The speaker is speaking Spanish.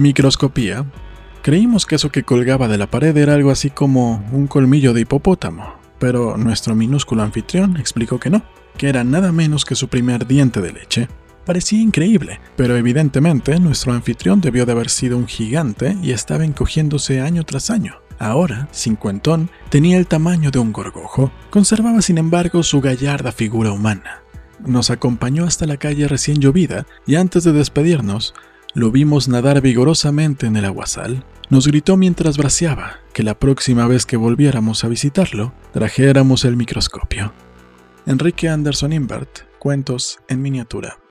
Microscopía. Creímos que eso que colgaba de la pared era algo así como un colmillo de hipopótamo, pero nuestro minúsculo anfitrión explicó que no, que era nada menos que su primer diente de leche. Parecía increíble, pero evidentemente nuestro anfitrión debió de haber sido un gigante y estaba encogiéndose año tras año. Ahora, cincuentón, tenía el tamaño de un gorgojo, conservaba sin embargo su gallarda figura humana. Nos acompañó hasta la calle recién llovida y antes de despedirnos, lo vimos nadar vigorosamente en el aguasal. Nos gritó mientras braceaba que la próxima vez que volviéramos a visitarlo, trajéramos el microscopio. Enrique Anderson Invert, Cuentos en miniatura.